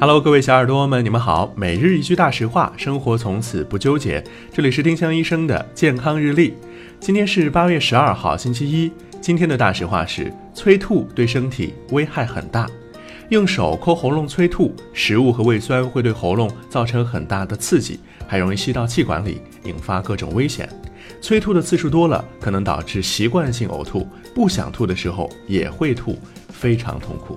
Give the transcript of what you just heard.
Hello，各位小耳朵们，你们好。每日一句大实话，生活从此不纠结。这里是丁香医生的健康日历。今天是八月十二号，星期一。今天的大实话是：催吐对身体危害很大。用手抠喉咙催吐，食物和胃酸会对喉咙造成很大的刺激，还容易吸到气管里，引发各种危险。催吐的次数多了，可能导致习惯性呕吐，不想吐的时候也会吐，非常痛苦。